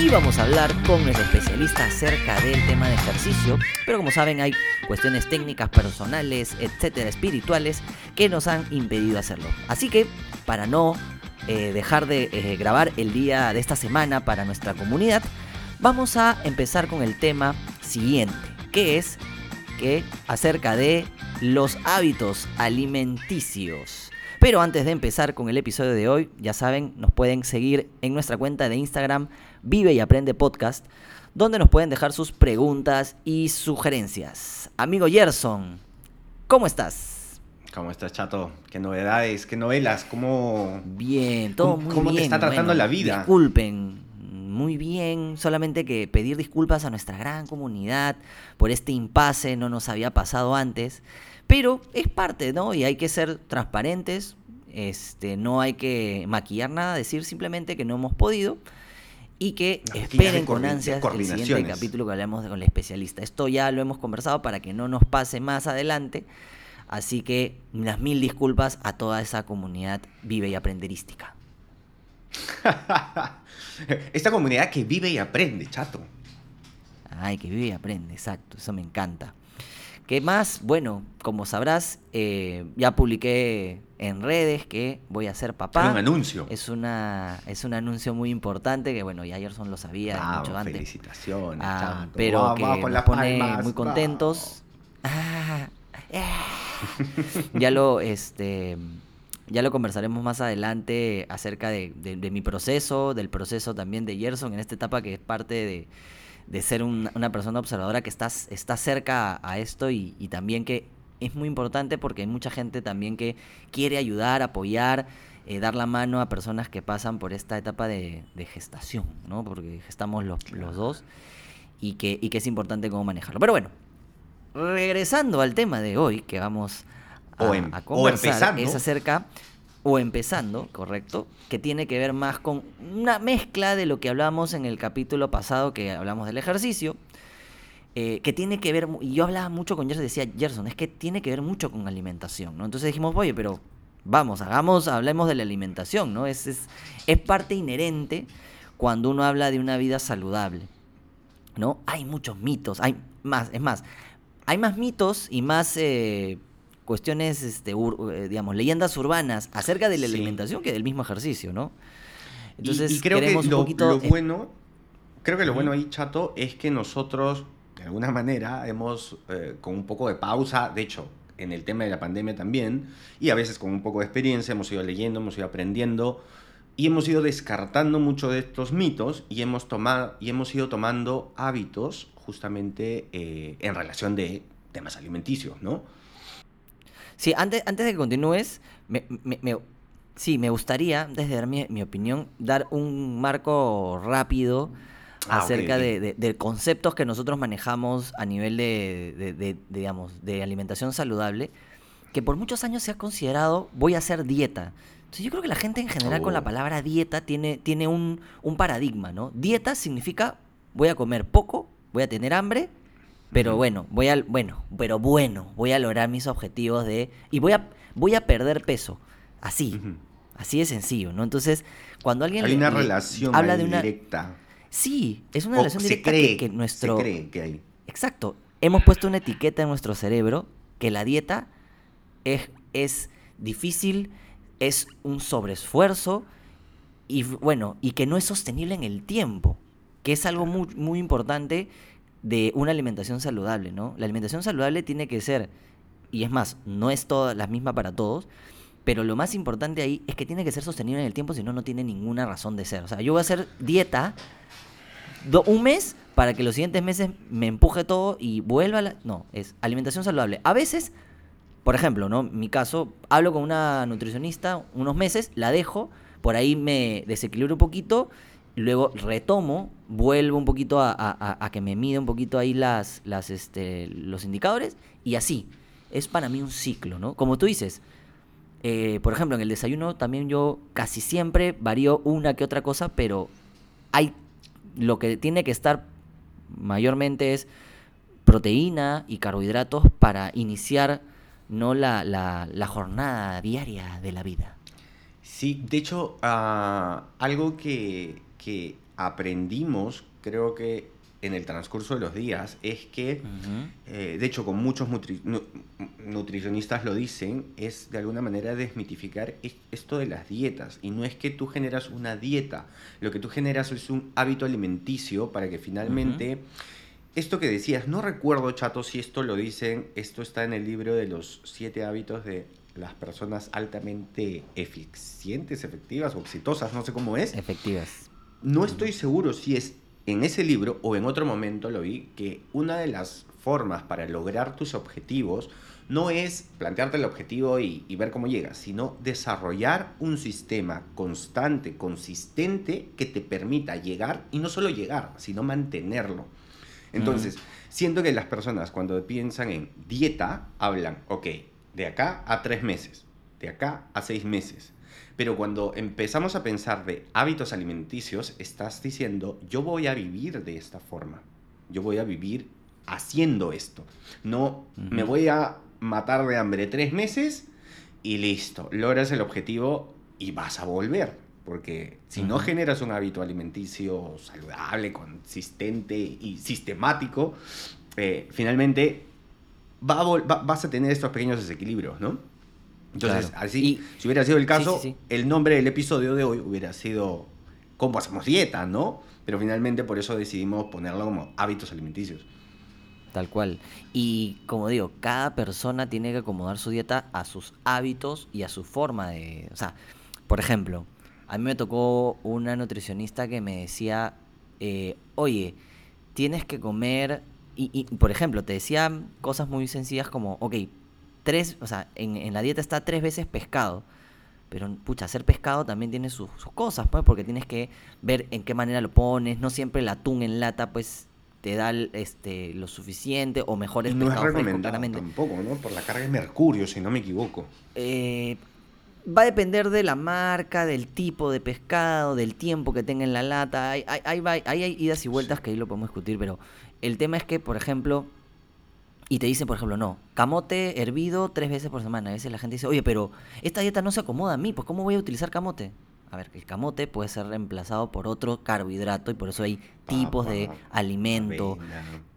íbamos a hablar con nuestro especialista acerca del tema de ejercicio, pero como saben hay cuestiones técnicas, personales, etcétera, espirituales que nos han impedido hacerlo. Así que para no eh, dejar de eh, grabar el día de esta semana para nuestra comunidad, vamos a empezar con el tema siguiente, que es que acerca de los hábitos alimenticios. Pero antes de empezar con el episodio de hoy, ya saben, nos pueden seguir en nuestra cuenta de Instagram Vive y Aprende Podcast, donde nos pueden dejar sus preguntas y sugerencias. Amigo Gerson, ¿cómo estás? ¿Cómo estás, Chato? ¿Qué novedades? ¿Qué novelas? ¿Cómo, bien, todo muy ¿cómo bien. te está tratando la vida? Disculpen, muy bien. Solamente que pedir disculpas a nuestra gran comunidad por este impasse, no nos había pasado antes. Pero es parte, ¿no? Y hay que ser transparentes. Este, no hay que maquillar nada, decir simplemente que no hemos podido y que No, esperen con ansias el siguiente capítulo que hablamos con el especialista. Esto ya lo hemos conversado para que no nos pase más adelante. Así que las mil disculpas a toda esa comunidad vive y aprenderística. Esta comunidad que vive y aprende, Chato. Ay, que vive y aprende, exacto, eso me encanta. ¿Qué más? Bueno, como sabrás, eh, ya publiqué en redes que voy a ser papá. Era un anuncio. Es, una, es un anuncio muy importante que, bueno, ya Gerson lo sabía Bravo, mucho antes. felicitaciones, Ah, Chato. pero que nos pone palmas, muy contentos. Ah, ah. ya lo este ya lo conversaremos más adelante acerca de, de- de mi proceso, del proceso también de Gerson en esta etapa que es parte de, de ser un- una persona observadora que está, está cerca a, a esto y, y también que es muy importante porque hay mucha gente también que quiere ayudar, apoyar, eh, dar la mano a personas que pasan por esta etapa de, de gestación, ¿no? Porque gestamos los, los dos y que, y que es importante cómo manejarlo. Pero bueno, regresando al tema de hoy que vamos a, O em- a o conversar, empezando. es acerca, o empezando, correcto, que tiene que ver más con una mezcla de lo que hablamos en el capítulo pasado que hablamos del ejercicio, eh, que tiene que ver, y yo hablaba mucho con Gerson, decía, Gerson, es que tiene que ver mucho con alimentación, ¿no? Entonces dijimos, oye, pero vamos, hagamos, hablemos de la alimentación, ¿no? Es, es, es parte inherente cuando uno habla de una vida saludable, ¿no? Hay muchos mitos, hay más, es más, hay más mitos y más eh, cuestiones, este, ur- eh, digamos, leyendas urbanas acerca de la Sí. alimentación que del mismo ejercicio, ¿no? Y- Entonces, y, creo que lo, poquito... lo eh, bueno, creo que lo bueno ahí, Chato, es que nosotros, de alguna manera, hemos, eh, con un poco de pausa, de hecho, en el tema de la pandemia también, y a veces con un poco de experiencia, hemos ido leyendo, hemos ido aprendiendo, y hemos ido descartando mucho de estos mitos, y hemos, tomado, y hemos ido tomando hábitos justamente eh, en relación de temas alimenticios, ¿no? Sí, antes, antes de que continúes, me, me- me- sí, me gustaría, antes de dar mi, mi opinión, dar un marco rápido Ah, acerca de, de- de conceptos que nosotros manejamos a nivel de, de- de- de, digamos, de alimentación saludable, que por muchos años se ha considerado voy a hacer dieta. Entonces yo creo que la gente en general con la Oh. palabra dieta tiene, tiene un, un paradigma, ¿no? Dieta significa voy a comer poco, voy a tener hambre, pero bueno, voy a, bueno, pero bueno, voy a lograr mis objetivos de y voy a voy a perder peso, así, así de sencillo, ¿no? Entonces, cuando alguien Hay una le relación habla de una directa. sí, es una O relación directa cree, que, que nuestro se cree que hay. exacto, hemos puesto una etiqueta en nuestro cerebro que la dieta es es difícil, es un sobreesfuerzo y bueno, y que no es sostenible en el tiempo, que es algo muy, muy importante de una alimentación saludable, ¿no? La alimentación saludable tiene que ser, y es más, no es toda la misma para todos, pero lo más importante ahí es que tiene que ser sostenible en el tiempo, si no, no tiene ninguna razón de ser. O sea, yo voy a hacer dieta do- un mes para que los siguientes meses me empuje todo y vuelva a la... No, es alimentación saludable. A veces, por ejemplo, ¿no? Mi caso, hablo con una nutricionista unos meses, la dejo, por ahí me desequilibro un poquito luego retomo, vuelvo un poquito a, que me mide un poquito ahí las, este, los indicadores y así. Es para mí un ciclo, ¿no? Como tú dices, eh, por ejemplo, en el desayuno también yo casi siempre varío una que otra cosa, pero hay lo que tiene que estar mayormente es proteína y carbohidratos para iniciar no la jornada diaria de la vida. Sí, de hecho, ah, algo que, que aprendimos, creo que en el transcurso de los días, es que, eh, de hecho, con muchos nutri- nu- nutricionistas lo dicen, es de alguna manera desmitificar es- esto de las dietas. Y no es que tú generas una dieta, lo que tú generas es un hábito alimenticio para que finalmente... Esto que decías, no recuerdo, Chato, si esto lo dicen, esto está en el libro de los siete hábitos de las personas altamente eficientes, efectivas o exitosas, no sé cómo es. Efectivas. No estoy seguro si es en ese libro o en otro momento lo vi, que una de las formas para lograr tus objetivos no es plantearte el objetivo y, y ver cómo llegas, sino desarrollar un sistema constante, consistente, que te permita llegar y no solo llegar, sino mantenerlo. Entonces, siento que las personas cuando piensan en dieta, hablan, ok, de acá a tres meses, de acá a seis meses. Pero cuando empezamos a pensar de hábitos alimenticios, estás diciendo, yo voy a vivir de esta forma. Yo voy a vivir haciendo esto. No me voy a matar de hambre tres meses y listo. Logras el objetivo y vas a volver. Porque si no generas un hábito alimenticio saludable, consistente y sistemático, eh, finalmente va a vol- va- vas a tener estos pequeños desequilibrios, ¿no? Entonces, Claro. así, Y- si hubiera sido el caso, sí, sí. el nombre del episodio de hoy hubiera sido ¿Cómo hacemos dieta? ¿no? Pero finalmente por eso decidimos ponerlo como hábitos alimenticios. Tal cual. Y como digo, cada persona tiene que acomodar su dieta a sus hábitos y a su forma de... O sea, por ejemplo, a mí me tocó una nutricionista que me decía, eh, oye, tienes que comer... Y, y, por ejemplo, te decía cosas muy sencillas como, ok, tres, o sea, en, en la dieta está tres veces pescado. Pero, pucha, hacer pescado también tiene sus, sus cosas, pues, porque tienes que ver en qué manera lo pones. No siempre el atún en lata, pues, te da este, lo suficiente o mejor es no es pescado recomendado tampoco, ¿no? Por la carga de mercurio, si no me equivoco. Eh, va a depender de la marca, del tipo de pescado, del tiempo que tenga en la lata. Hay, hay, hay, hay idas y vueltas que ahí lo podemos discutir, pero el tema es que, por ejemplo, y te dicen, por ejemplo, no, camote hervido tres veces por semana. A veces la gente dice, oye, pero esta dieta no se acomoda a mí, pues ¿cómo voy a utilizar camote? A ver, el camote puede ser reemplazado por otro carbohidrato y por eso hay tipos de alimento,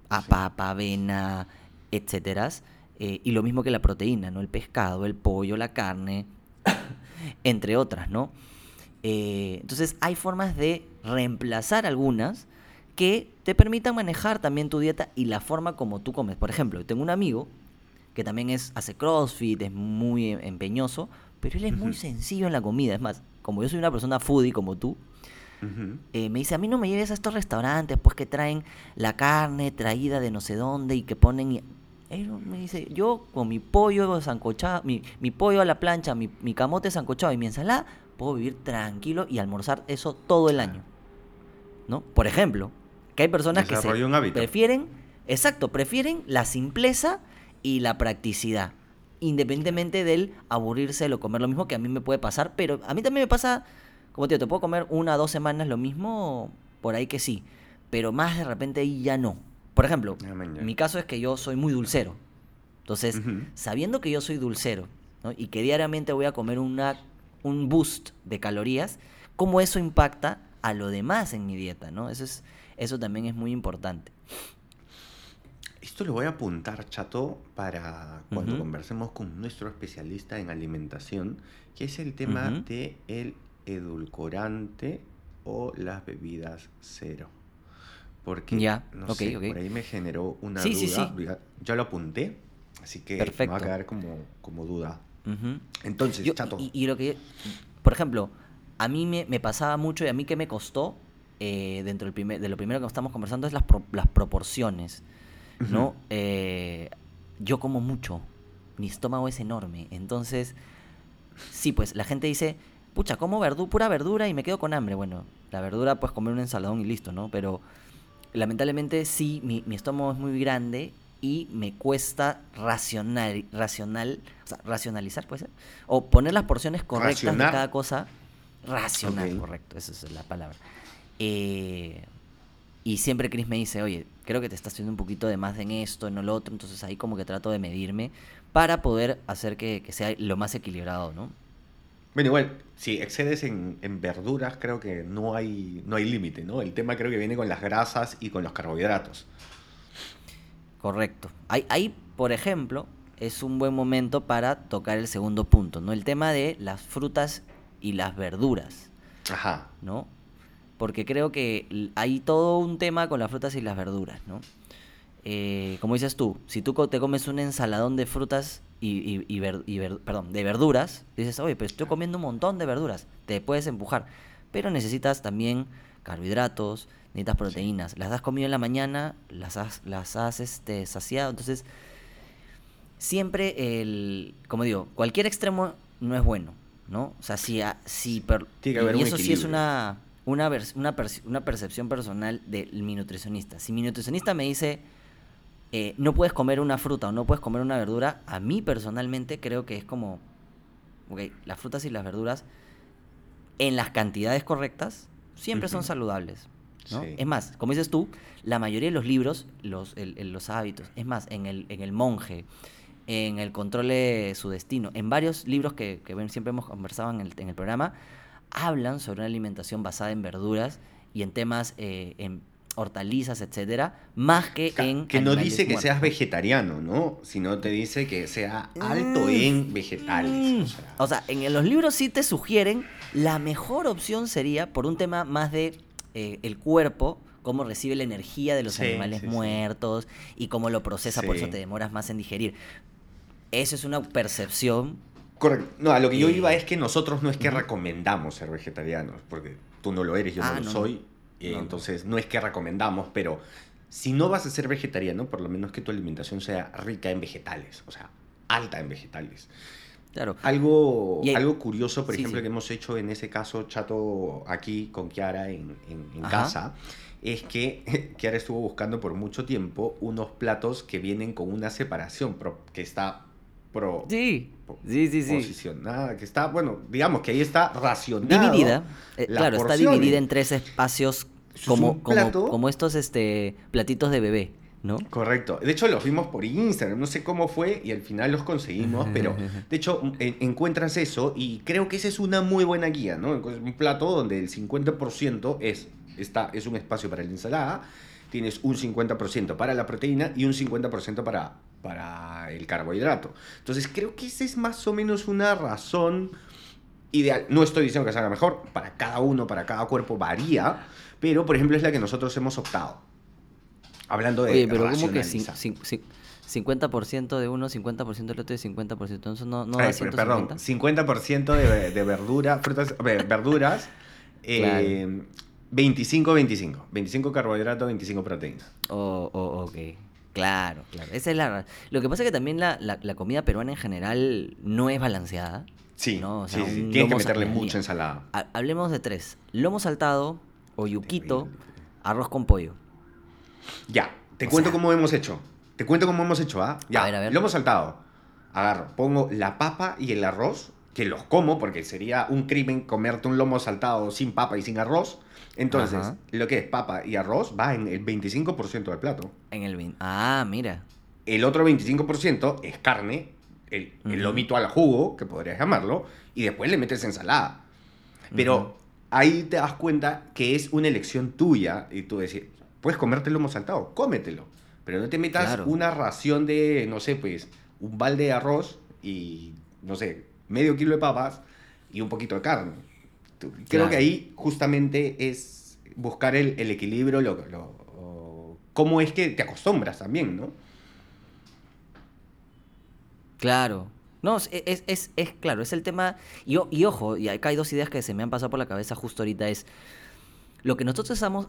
a papa, avena, etcétera. Eh, y lo mismo que la proteína, ¿no? El pescado, el pollo, la carne, entre otras, ¿no? Eh, entonces hay formas de reemplazar algunas que te permitan manejar también tu dieta y la forma como tú comes. Por ejemplo, tengo un amigo que también es, hace crossfit, es muy em- empeñoso, pero él es muy sencillo en la comida. Es más, como yo soy una persona foodie como tú, eh, me dice, a mí no me lleves a estos restaurantes, pues que traen la carne traída de no sé dónde y que ponen... y-". Él me dice, yo con mi pollo sancochado, mi, mi pollo a la plancha, mi, mi camote sancochado y mi ensalada, puedo vivir tranquilo y almorzar eso todo el año. ¿No? Por ejemplo, que hay personas que se Desarrolló un hábito. prefieren, exacto, prefieren la simpleza y la practicidad. Independientemente del aburrirse o comer lo mismo que a mí me puede pasar, pero a mí también me pasa, como te digo, te puedo comer una o dos semanas lo mismo, por ahí que sí, pero más de repente ahí ya no. Por ejemplo, Ah, mi caso es que yo soy muy dulcero. Entonces, sabiendo que yo soy dulcero ¿no? y que diariamente voy a comer una, un boost de calorías, ¿cómo eso impacta a lo demás en mi dieta? ¿no? Eso, es, eso también es muy importante. Esto lo voy a apuntar, chato, para cuando conversemos con nuestro especialista en alimentación, que es el tema Ujú. de el edulcorante o las bebidas cero. Porque, Ya, no ok, sé, ok. por ahí me generó una Sí, sí, duda. sí. Ya- Ya lo apunté, así que me va a quedar como, como duda. Entonces, Yo- chato. y, y lo que, por ejemplo, a mí me, me pasaba mucho y a mí que me costó, eh, dentro del primer, de lo primero que estamos conversando, es las, pro- las proporciones. ¿no? Eh, yo como mucho, mi estómago es enorme, entonces, sí, pues la gente dice, pucha, como verdu pura verdura y me quedo con hambre. Bueno, la verdura pues comer un ensaladón y listo, ¿no? Pero lamentablemente sí, mi, mi estómago es muy grande y me cuesta racional, racional, o sea, racionalizar, puede ser, o poner las porciones correctas de cada cosa. Racional, correcto, esa es la palabra. Eh, y siempre Chris me dice, oye, creo que te estás haciendo un poquito de más en esto, en lo otro, entonces ahí como que trato de medirme para poder hacer que, que sea lo más equilibrado, ¿no? Bueno, igual, si excedes en, en verduras, creo que no hay, no hay límite, ¿no? El tema creo que viene con las grasas y con los carbohidratos. Correcto. Ahí, ahí, por ejemplo, es un buen momento para tocar el segundo punto, ¿no? El tema de las frutas y las verduras, Ajá. ¿no? Porque creo que hay todo un tema con las frutas y las verduras, ¿no? Eh, como dices tú, si tú te comes un ensaladón de frutas y, y- y ver- y ver- perdón, de verduras, dices, oye, pero estoy comiendo un montón de verduras, te puedes empujar, pero necesitas también carbohidratos, necesitas proteínas, las has comido en la mañana, las has, las has este, saciado, entonces siempre el, como digo, cualquier extremo no es bueno, ¿no? O sea, si, si per- Tiene que y un eso sí es una, una, una, una percepción personal de mi nutricionista. Si mi nutricionista me dice, eh, no puedes comer una fruta o no puedes comer una verdura, a mí personalmente creo que es como, ok, las frutas y las verduras en las cantidades correctas siempre son saludables. ¿no? Sí. Es más, como dices tú, la mayoría de los libros, los, el- el- los hábitos, es más, en el, en el monje, en el control de su destino, en varios libros que, que siempre hemos conversado en el, en el programa, hablan sobre una alimentación basada en verduras y en temas, eh, en hortalizas, etcétera, más que en que no dice que muertos. seas vegetariano, ¿no? Sino te dice que sea alto Mm. en vegetales. Mm. O sea, O sea, en los libros sí te sugieren la mejor opción sería por un tema más de eh, el cuerpo, cómo recibe la energía de los Sí, animales sí, sí. muertos y cómo lo procesa, por eso te demoras más en digerir. Eso es una percepción. Correcto. No, a lo que yo Eh, iba es que nosotros no es que recomendamos ser vegetarianos, porque tú no lo eres, yo Ah, no lo soy. no. entonces no es que recomendamos, pero si no vas a ser vegetariano, por lo menos que tu alimentación sea rica en vegetales, o sea, alta en vegetales. Claro. Algo, hay- algo curioso, por Sí, ejemplo, sí. que hemos hecho en ese caso, Chato, aquí con Kiara en, en- casa, es que Kiara estuvo buscando por mucho tiempo unos platos que vienen con una separación, que está pro, Sí, sí, sí, sí. posicionada, que está, bueno, digamos que ahí está racionado. Dividida. eh, claro, está dividida en tres espacios Es como, como, estos este, platitos de bebé, ¿no? Correcto. De hecho, los vimos por Instagram, no sé cómo fue y al final los conseguimos, pero de hecho en- encuentras eso y creo que esa es una muy buena guía, ¿no? Un plato donde el 50% es, está, es un espacio para la ensalada, tienes un 50% para la proteína y un 50% para, para el carbohidrato. Entonces creo que esa es más o menos una razón ideal. No estoy diciendo que salga mejor, para cada uno, para cada cuerpo varía, pero por ejemplo es la que nosotros hemos optado. Hablando de Oye, pero como que racionalizar. cin- cin- 50% de uno, 50% del otro y 50%. Entonces no, no da Ay, perdón, 150. 50% de, de verdura, frutas, ve- verduras, eh, 25-25. 25 carbohidratos, 25 proteínas. Oh, oh, ok. Claro, claro. Esa es la. Lo que pasa es que también la, la- la comida peruana en general no es balanceada. Sí, No, o sí, sea, sí. un Tienes que lomo meterle salteña. mucha ensalada. Ha- hablemos de tres: lomo saltado, o yuquito, Terrible. arroz con pollo. Ya, te O cuento sea- cómo hemos hecho. Te cuento cómo hemos hecho, ¿ah? Ya, A ver, a ver. lo hemos saltado. Agarro, pongo la papa y el arroz, que los como porque sería un crimen comerte un lomo saltado sin papa y sin arroz. Entonces, Ajá. lo que es papa y arroz va en el 25% del plato. En el vin. Ah, mira. El otro 25% es carne, el, el Ujú. lomito al jugo, que podrías llamarlo, y después le metes ensalada. Pero ahí te das cuenta que es una elección tuya y tú decís, puedes comerte el lomo saltado, cómetelo. Pero no te metas Claro. una ración de, no sé, pues, un balde de arroz y, no sé, medio kilo de papas y un poquito de carne. Creo Claro. que ahí justamente es buscar el, el equilibrio, lo, lo- cómo es que te acostumbras también, ¿no? Claro. No, es, es, es, es claro, es el tema. Y, y ojo, y acá hay dos ideas que se me han pasado por la cabeza justo ahorita. Es. Lo que nosotros estamos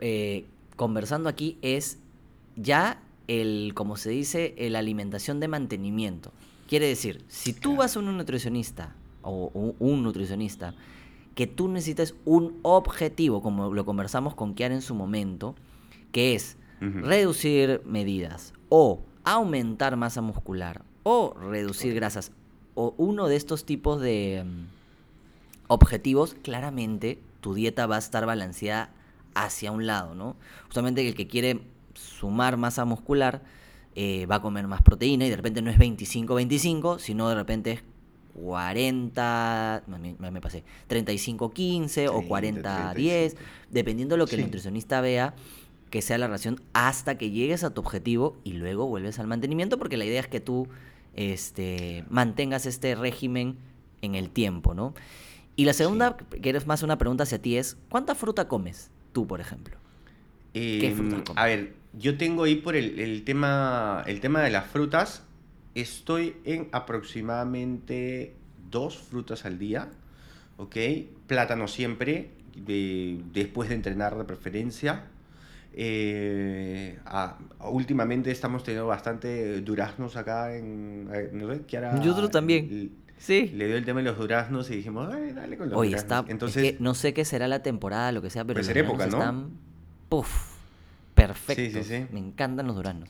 eh, conversando aquí es ya el, como se dice, la alimentación de mantenimiento. Quiere decir, si tú Claro. vas a un nutricionista o un nutricionista que tú necesites un objetivo, como lo conversamos con Kiara en su momento, que es reducir medidas o aumentar masa muscular o reducir grasas o uno de estos tipos de mm, objetivos, claramente tu dieta va a estar balanceada hacia un lado, ¿no? Justamente el que quiere sumar masa muscular eh, va a comer más proteína y de repente no es 25-25, sino de repente es 40, me, me- pasé, 35-15 o 30, 40-10, 35. dependiendo de lo que el nutricionista vea que sea la ración hasta que llegues a tu objetivo y luego vuelves al mantenimiento porque la idea es que tú este, mantengas este régimen en el tiempo, ¿no? Y la segunda, que es más una pregunta hacia ti, es ¿cuánta fruta comes tú, por ejemplo? ¿Qué Em, frutas comes? a ver, yo tengo ahí por el, el tema, el tema de las frutas, estoy en aproximadamente dos frutas al día, ¿ok? Plátano siempre, de- después de entrenar de preferencia. Eh, ah, últimamente estamos teniendo bastante duraznos acá en... No sé, Kiara Nosotros también. Sí. Le dio el tema de los duraznos y dijimos, "Ay, dale con los Oye, duraznos". está. Entonces, es que no sé qué será la temporada, lo que sea, pero Puede los ser época, ¿no? están. Puf. Perfectos. sí. Me encantan los duranos.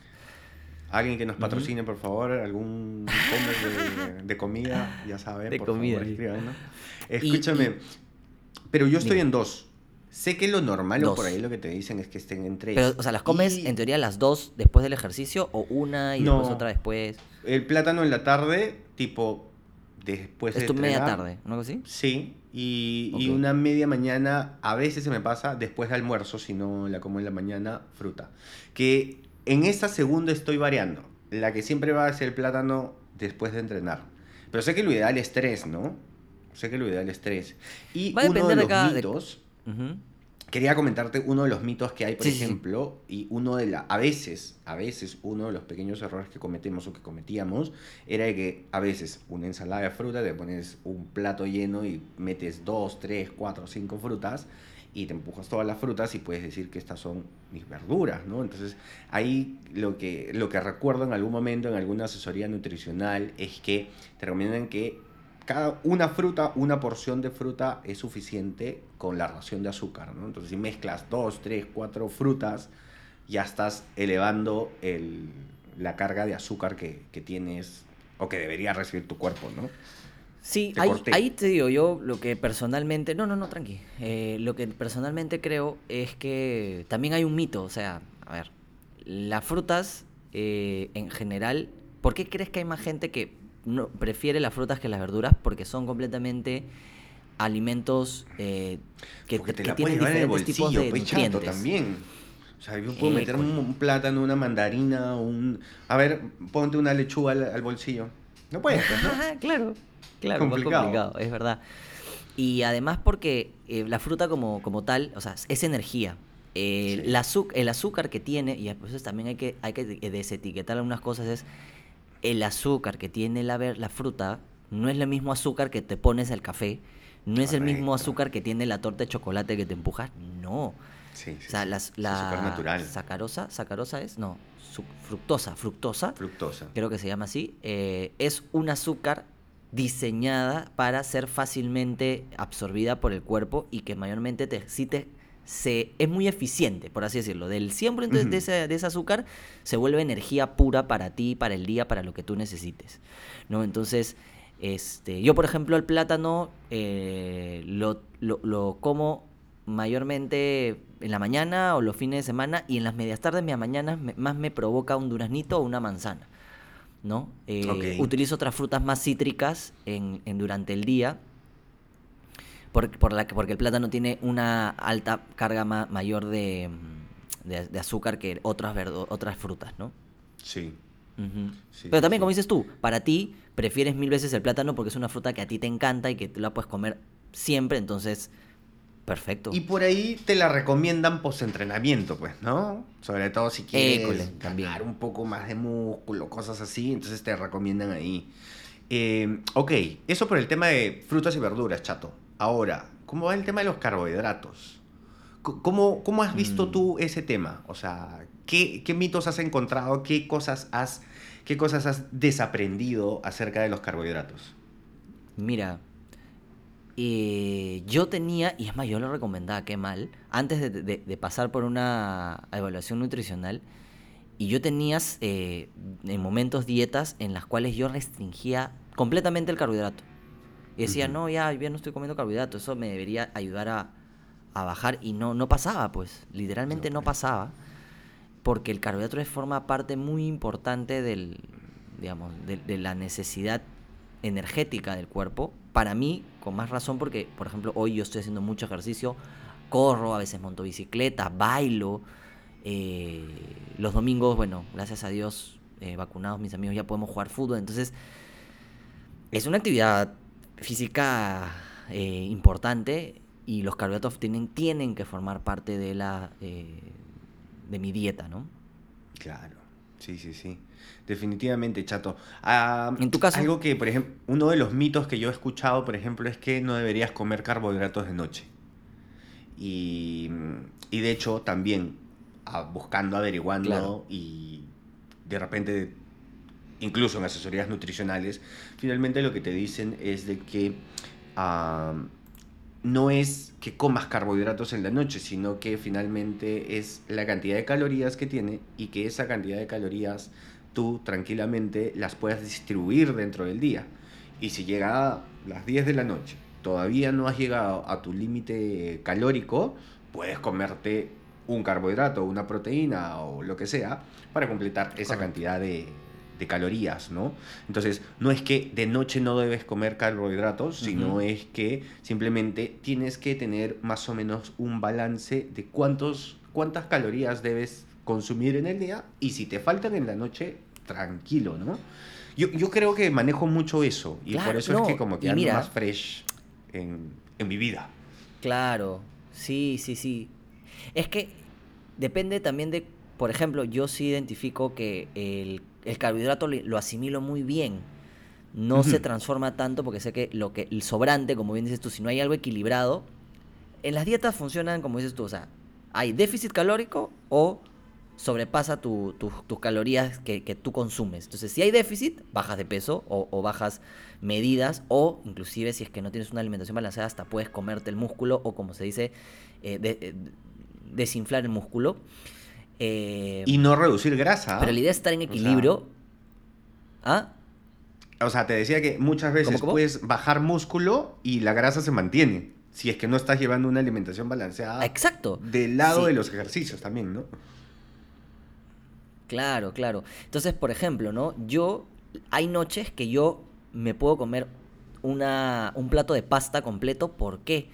Alguien que nos patrocine, por favor, algún combo de, de comida, ya saben, De por comida, favor, Escúchame, y- pero yo estoy en dos. Sé que lo normal o por ahí lo que te dicen es que estén en tres. Pero, o sea, ¿las comes Y en teoría las dos después del ejercicio o una y después No. otra después? El plátano en la tarde, tipo, después es de tu media tarde, ¿no así? Sí, y, y una media mañana, a veces se me pasa después de almuerzo, si no la como en la mañana, fruta. Que en esta segunda estoy variando. La que siempre va a ser el plátano después de entrenar. Pero sé que lo ideal es tres, ¿no? Sé que lo ideal es tres. Y Va a uno de depender de los cada- de- mitos, Ujú. Quería comentarte uno de los mitos que hay, por Sí, sí, sí. ejemplo, y uno de la, a veces, a veces uno de los pequeños errores que cometemos o que cometíamos era de que a veces una ensalada de fruta te pones un plato lleno y metes dos, tres, cuatro, cinco frutas y te empujas todas las frutas y puedes decir que estas son mis verduras, ¿no? Entonces ahí lo que, lo que recuerdo en algún momento en alguna asesoría nutricional es que te recomiendan que cada una fruta, una porción de fruta es suficiente con la ración de azúcar, ¿no? Entonces, si mezclas dos, tres, cuatro frutas, ya estás elevando el- la carga de azúcar que, que tienes o que debería recibir tu cuerpo, ¿no? Sí, Te ahí, ahí te digo yo lo que personalmente, no, no, no, tranqui, Eh, lo que personalmente creo es que también hay un mito, o sea, a ver, las frutas eh, en general, ¿por qué crees que hay más gente que no, prefiere las frutas que las verduras? Porque son completamente alimentos eh, que, te que tienen llevar en el diferentes tipos bolsillo, de pues, nutrientes. también. O sea, yo puedo meter un, plátano, una mandarina, un... A ver, ponte una lechuga al, al bolsillo. No puedes, pues, ¿no? Claro, claro, Complicado. complicado, es verdad. Y además porque eh, la fruta como, como tal, o sea, es energía. Eh, Sí. el, azúcar que tiene, y pues también hay que, hay que desetiquetar algunas cosas, es el azúcar que tiene la, fruta no es el mismo azúcar que te pones al café, no es el mismo azúcar que tiene la torta de chocolate que te empujas, no. Sí, sí, O sea, la azúcar natural. sacarosa, sacarosa es, no, fructosa, fructosa, Fructosa. creo que se llama así, eh, es un azúcar diseñada para ser fácilmente absorbida por el cuerpo y que mayormente te, sí te, se, es muy eficiente, por así decirlo. Del 100% de, ese, de ese azúcar se vuelve energía pura para ti, para el día, para lo que tú necesites. ¿no? Entonces, este, yo por ejemplo el plátano eh, lo, lo- lo como mayormente en la mañana o los fines de semana y en las medias tardes, medias mañanas, me- más me provoca un duraznito o una manzana. ¿no? Eh. Utilizo otras frutas más cítricas en, en- durante el día. Por, por la, que- porque el plátano tiene una alta carga ma- mayor de, mm, de- de azúcar que otras, verdu- otras frutas, ¿no? Sí. Pero también, sí. como dices tú, para ti prefieres mil veces el plátano porque es una fruta que a ti te encanta y que tú la puedes comer siempre, entonces, perfecto. Y por ahí te la recomiendan post-entrenamiento, pues, ¿no? Sobre todo si quieres École, también. ganar un poco más de músculo, cosas así, entonces te recomiendan ahí. Eh, ok, eso por el tema de frutas y verduras, chato. Ahora, ¿cómo va el tema de los carbohidratos? ¿Cómo, cómo has visto Mm. tú ese tema? O sea, ¿qué, qué mitos has encontrado? ¿Qué cosas has, ¿Qué cosas has desaprendido acerca de los carbohidratos? Mira, eh, yo tenía, y es más, yo lo recomendaba, qué mal, antes de, de- de pasar por una evaluación nutricional, y yo tenía eh, en momentos dietas en las cuales yo restringía completamente el carbohidrato. Y decía, no, ya, ya no estoy comiendo carbohidrato, eso me debería ayudar a, a bajar. Y no, no pasaba, pues, literalmente no pasaba, porque el carbohidrato forma parte muy importante del, digamos, de, de la necesidad energética del cuerpo. Para mí, con más razón, porque, por ejemplo, hoy yo estoy haciendo mucho ejercicio, corro, a veces monto bicicleta, bailo. eh, los domingos, bueno, gracias a Dios, eh, vacunados mis amigos, ya podemos jugar fútbol. Entonces, es una actividad física eh, importante y los carbohidratos tienen, tienen que formar parte de la eh, de mi dieta, ¿no? Claro, sí, sí, sí. Definitivamente, chato. Ah, ¿En tu caso? Algo que, por ejemplo, uno de los mitos que yo he escuchado, por ejemplo, es que no deberías comer carbohidratos de noche. Y, y de hecho, también ah, buscando, averiguando Claro. y de repente, incluso en asesorías nutricionales, finalmente lo que te dicen es de que ah, no es que comas carbohidratos en la noche, sino que finalmente es la cantidad de calorías que tiene y que esa cantidad de calorías tú tranquilamente las puedas distribuir dentro del día. Y si llega a las 10 de la noche, todavía no has llegado a tu límite calórico, puedes comerte un carbohidrato, una proteína o lo que sea para completar esa Correcto. cantidad de, de calorías, ¿no? Entonces, no es que de noche no debes comer carbohidratos, sino es que simplemente tienes que tener más o menos un balance de cuántos, cuántas calorías debes consumir en el día y si te faltan en la noche, tranquilo, ¿no? Yo, yo creo que manejo mucho eso y por eso no, es que como que ando mira- más fresh en, en mi vida. Claro, sí, sí, sí. Es que depende también de, por ejemplo, yo sí identifico que el, el carbohidrato lo asimilo muy bien. No se transforma tanto porque sé que lo que el sobrante, como bien dices tú, si no hay algo equilibrado, en las dietas funcionan como dices tú, o sea, hay déficit calórico o sobrepasa tu- tu- tus calorías que, que tú consumes. Entonces, si hay déficit, bajas de peso o, o bajas medidas o inclusive si es que no tienes una alimentación balanceada, hasta puedes comerte el músculo o como se dice, eh, de- eh, desinflar el músculo. Eh, Y no reducir grasa. pero la idea es estar en O sea, equilibrio. ¿Ah? O sea, te decía que muchas veces ¿Cómo, cómo? puedes bajar músculo y la grasa se mantiene. Si es que no estás llevando una alimentación balanceada Exacto. del lado Sí. de los ejercicios también, ¿no? Claro, claro. Entonces, por ejemplo, ¿no? Yo, hay noches que yo me puedo comer una, un plato de pasta completo. ¿Por qué?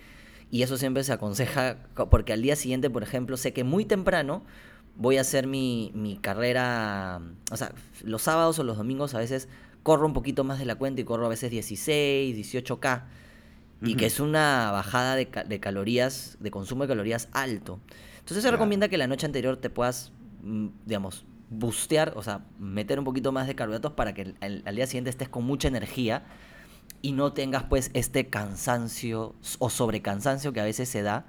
Y eso siempre se aconseja, co- porque al día siguiente, por ejemplo, sé que muy temprano voy a hacer mi, mi carrera, o sea, los sábados o los domingos a veces corro un poquito más de la cuenta y corro a veces 16, 18K. Y que es una bajada de, ca- de calorías, de consumo de calorías alto. Entonces se Claro. recomienda que la noche anterior te puedas, mm, digamos, bustear, o sea, meter un poquito más de carbohidratos para que el- el- al día siguiente estés con mucha energía y no tengas pues este cansancio o sobrecansancio que a veces se da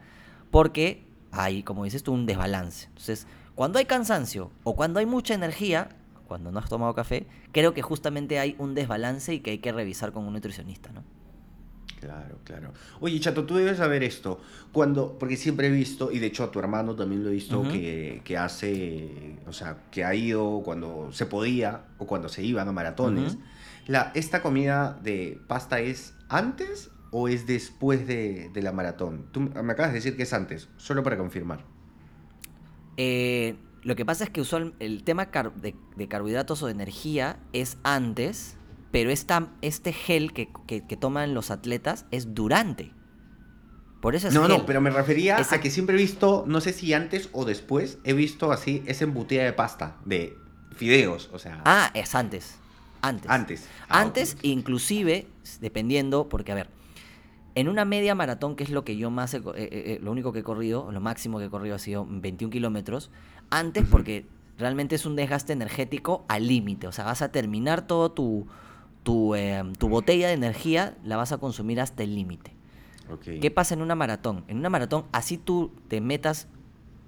porque hay, como dices tú, un desbalance. Entonces, cuando hay cansancio o cuando hay mucha energía, cuando no has tomado café, creo que justamente hay un desbalance y que hay que revisar con un nutricionista, ¿no? Claro, claro. Oye, Chato, tú debes saber esto. Cuando, porque siempre he visto, y de hecho a tu hermano también lo he visto, que, que hace, o sea, que ha ido cuando se podía o cuando se iban a maratones. La, ¿Esta comida de pasta es antes o es después de, de la maratón? Tú me acabas de decir que es antes, solo para confirmar. Eh, lo que pasa es que usual, el tema car- de, de carbohidratos o de energía es antes, pero esta, este gel que, que- que toman los atletas es durante. Por eso es No, gel. no, pero me refería Ese- a que siempre he visto, no sé si antes o después, he visto así esa embutida de pasta, de fideos, o sea, Ah, es antes. Antes. antes. Ah, Antes, ok. inclusive, dependiendo, porque a ver, en una media maratón, que es lo que yo más, he eh, eh, eh, lo único que he corrido, lo máximo que he corrido ha sido 21 kilómetros, antes porque realmente es un desgaste energético al límite, o sea, vas a terminar todo tu, tu, eh, tu botella de energía, la vas a consumir hasta el límite. ¿Qué pasa en una maratón? En una maratón, así tú te metas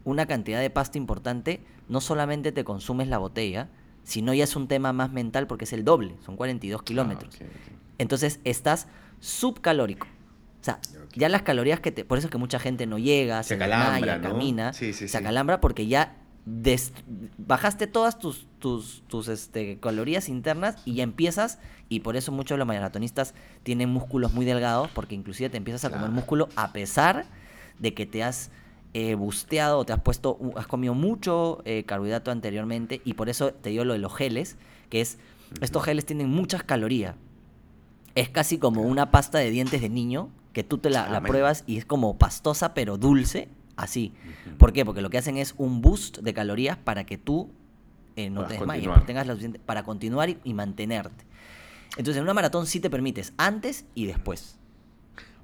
una cantidad de pasta importante, no solamente te consumes la botella, sino ya es un tema más mental porque es el doble, son 42 kilómetros. Ah, ok, ok. Entonces estás subcalórico. O sea, ya las calorías que te... Por eso es que mucha gente no llega, se, Se ¿no? camina, Sí, sí, se sí. acalambra porque ya des- bajaste todas tus, tus, tus este, calorías internas y ya empiezas, y por eso muchos de los maratonistas tienen músculos muy delgados, porque inclusive te empiezas a comer músculo a pesar de que te has eh, busteado o te has puesto, u- has comido mucho eh, carbohidrato anteriormente, y por eso te digo lo de los geles, que es, estos geles tienen muchas calorías. Es casi como una pasta de dientes de niño que tú te la, pruebas y es como pastosa pero dulce, así. ¿Por qué? Porque lo que hacen es un boost de calorías para que tú eh, no Puedas te desmayes, tengas la suficiente- para continuar y, y mantenerte. Entonces, en una maratón sí te permites antes y después.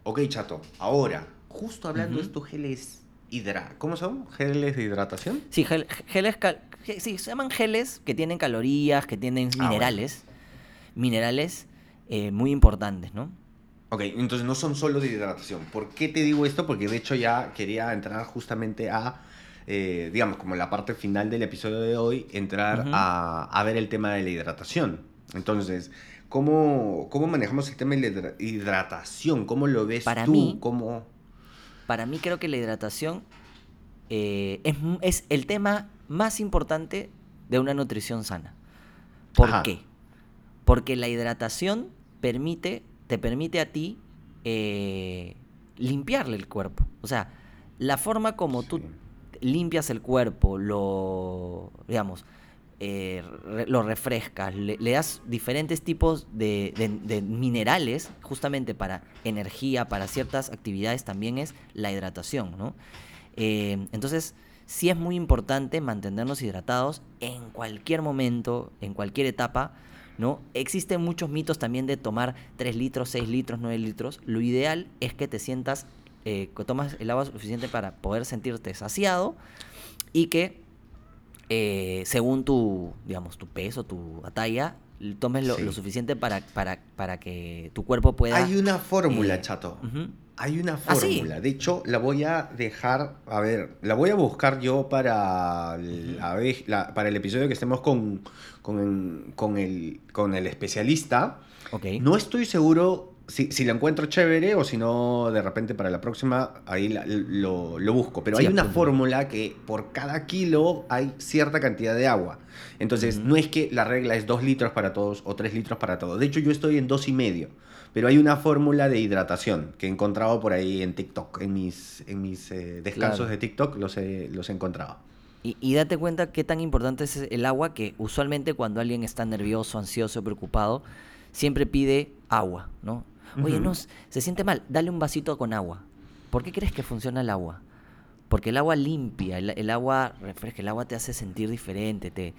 Ok, chato. Ahora, justo hablando de estos geles hidra... ¿Cómo son? ¿Geles de hidratación? Sí, gel- geles, cal- sí, se llaman geles que tienen calorías, que tienen Ah, bueno. minerales, minerales eh, muy importantes, ¿no? Ok, entonces no son solo de hidratación. ¿Por qué te digo esto? Porque de hecho ya quería entrar justamente a, eh, digamos, como la parte final del episodio de hoy, entrar a, a ver el tema de la hidratación. Entonces, ¿cómo, cómo manejamos el tema de la hidra- hidratación? ¿Cómo lo ves Para tú? mí- ¿Cómo... Para mí creo que la hidratación eh, es, es el tema más importante de una nutrición sana. ¿Por Ajá. qué? Porque la hidratación permite, te permite a ti eh, limpiarle el cuerpo. O sea, la forma como tú limpias el cuerpo, lo, digamos, eh, re- lo refrescas, le, le das diferentes tipos de, de- de minerales, justamente para energía, para ciertas actividades, también es la hidratación, ¿no? Eh, entonces, sí es muy importante mantenernos hidratados en cualquier momento, en cualquier etapa, ¿no? Existen muchos mitos también de tomar 3 litros, 6 litros, 9 litros. Lo ideal es que te sientas, eh, que tomas el agua suficiente para poder sentirte saciado y que eh, según tu, digamos, tu peso, tu talla, tomes lo, Sí. lo suficiente para, para, para que tu cuerpo pueda... Hay una fórmula, eh, chato. Hay una ¿Ah, sí? fórmula. De hecho, la voy a dejar, a ver, la voy a buscar yo para, la vez- la- para el episodio que estemos con, con, con el, con el especialista. Ok. No estoy seguro si, si la encuentro chévere o si no, de repente para la próxima, ahí la- lo, lo busco. Pero Sí, hay una fórmula que por cada kilo hay cierta cantidad de agua. Entonces, no es que la regla es 2 litros para todos o 3 litros para todos. De hecho, yo estoy en dos y medio. Pero hay una fórmula de hidratación que he encontrado por ahí en TikTok. En mis, en mis eh, descansos Claro. de TikTok los he, los he encontrado. Y, y date cuenta qué tan importante es el agua que usualmente cuando alguien está nervioso, ansioso, preocupado, siempre pide agua, ¿no? Oye, no, se siente mal, dale un vasito con agua. ¿Por qué crees que funciona el agua? Porque el agua limpia, el, el agua refresca, el agua te hace sentir diferente, te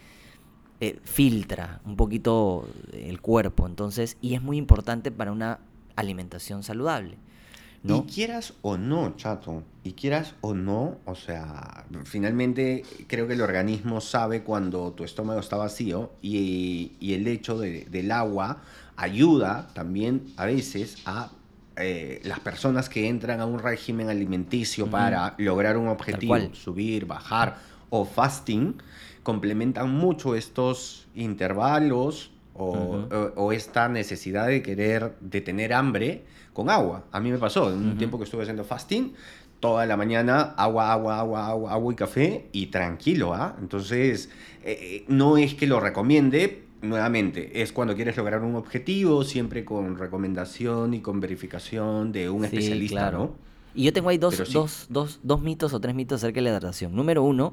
eh, filtra un poquito el cuerpo, entonces, y es muy importante para una alimentación saludable, ¿no? Y quieras o no, chato, y quieras o no, o sea, finalmente creo que el organismo sabe cuando tu estómago está vacío y, y el hecho de- del agua ayuda también a veces a eh, las personas que entran a un régimen alimenticio para lograr un objetivo, subir, bajar o fasting, complementan mucho estos intervalos o, Ujú. o- o esta necesidad de querer, de tener hambre con agua. A mí me pasó, en un Ujú. tiempo que estuve haciendo fasting, toda la mañana agua, agua, agua, agua, agua y café y tranquilo, ¿ah? Entonces, eh, no es que lo recomiende, nuevamente, es cuando quieres lograr un objetivo, siempre con recomendación y con verificación de un Sí, especialista, claro. ¿no? Y yo tengo ahí dos, sí. dos, dos, dos mitos o tres mitos acerca de la hidratación. Número uno,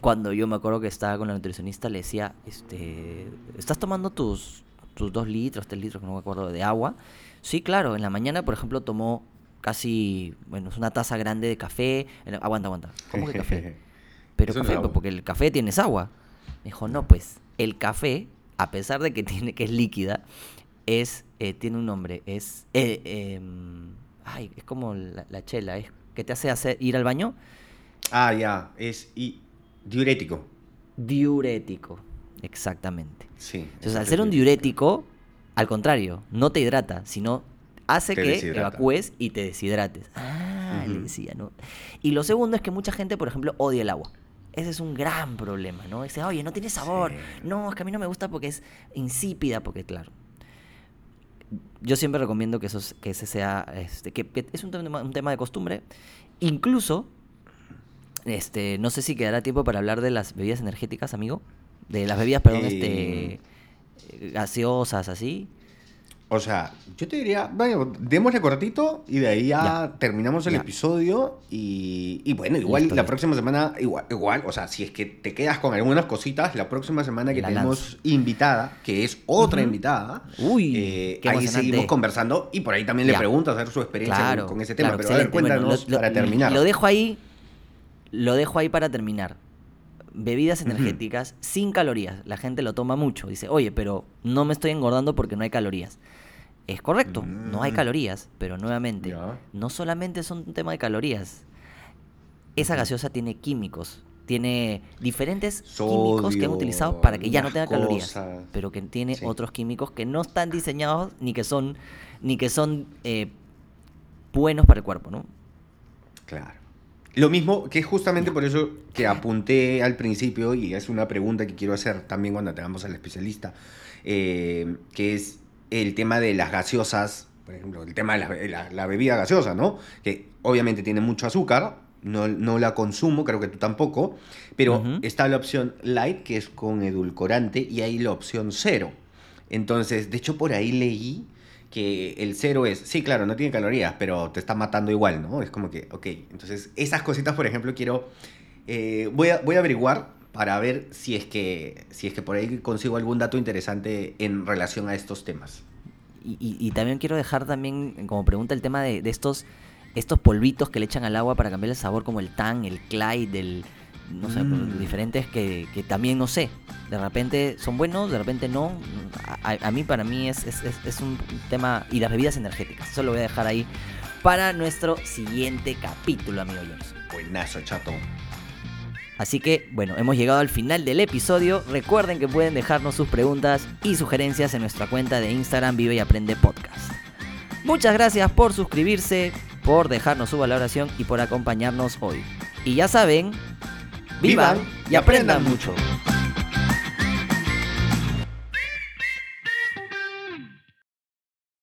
cuando yo me acuerdo que estaba con la nutricionista, le decía, este, ¿estás tomando tus, tus dos litros, tres litros, que no me acuerdo, de agua? Sí, claro. En la mañana, por ejemplo, tomó casi, bueno, es una taza grande de café. Aguanta, aguanta. ¿Cómo que café? Pero Eso no café, agua. pues, porque el café tienes agua. Me dijo, no, pues, el café, a pesar de que tiene, que es líquida, es, eh, tiene un nombre, es, eh, em, ay, es como la, la chela, es que te hace hacer, ir al baño, Ah, ya, es y, diurético. diurético, exactamente. Sí. Entonces, al ser un diurético. al contrario, no te hidrata, sino hace que deshidrata. evacúes y te deshidrates. Ah, le decía, ¿no? Y lo segundo es que mucha gente, por ejemplo, odia el agua. Ese es un gran problema, ¿no? Dice, oye, no tiene sabor. Sí. No, es que a mí no me gusta porque es insípida, porque claro. yo siempre recomiendo que, eso, que ese sea, este, que, es un tema, un tema de costumbre. Incluso, este, no sé si quedará tiempo para hablar de las bebidas energéticas, amigo. De las bebidas, perdón, este, Eh, gaseosas, así. O sea, yo te diría, bueno, démosle cortito y de ahí ya, Ya. terminamos el Ya. episodio y, y bueno, igual Listo, la próxima semana, igual, igual, o sea, si es que te quedas con algunas cositas, la próxima semana que La tenemos lanzo. invitada, que es otra invitada, Uy, eh, ahí seguimos conversando y por ahí también le preguntas a ver su experiencia Claro, con, con ese tema. claro, Pero a ver. Bueno, cuéntanos lo- para terminar. Lo dejo ahí, lo dejo ahí para terminar. Bebidas energéticas sin calorías. La gente lo toma mucho. Dice, oye, pero no me estoy engordando porque no hay calorías. Es correcto, no hay Mm. calorías, pero nuevamente, no solamente son un tema de calorías. Esa gaseosa tiene químicos, tiene diferentes químicos que han utilizado para que ya no tenga calorías, cosas. pero que tiene Sí. otros químicos que no están diseñados ni que son ni que son eh, buenos para el cuerpo, ¿no? Claro. Lo mismo que es justamente por eso que apunté al principio, y es una pregunta que quiero hacer también cuando tengamos al especialista, eh, que es el tema de las gaseosas, por ejemplo, el tema de la, la- la bebida gaseosa, ¿no? Que obviamente tiene mucho azúcar, no, no la consumo, creo que tú tampoco, pero está la opción light, que es con edulcorante, y hay la opción cero. Entonces, de hecho, por ahí leí que el cero es, sí, claro, no tiene calorías, pero te está matando igual, ¿no? Es como que, ok, entonces esas cositas, por ejemplo, quiero, eh, voy, a, voy a averiguar para ver si es, que, si es que por ahí consigo algún dato interesante en relación a estos temas. Y, y- también quiero dejar también como pregunta el tema de, de estos estos polvitos que le echan al agua para cambiar el sabor, como el Tang, el Clyde, el no sé, Mm. diferentes que, que también no sé. De repente son buenos, de repente no. A, a mí, para mí, es, es, es- un tema. Y las bebidas energéticas. Eso lo voy a dejar ahí para nuestro siguiente capítulo, amigo Jones. Buenazo, chato. Así que, bueno, hemos llegado al final del episodio. Recuerden que pueden dejarnos sus preguntas y sugerencias en nuestra cuenta de Instagram Vive y Aprende Podcast. Muchas gracias por suscribirse, por dejarnos su valoración y por acompañarnos hoy. Y ya saben, Vivan y aprendan mucho.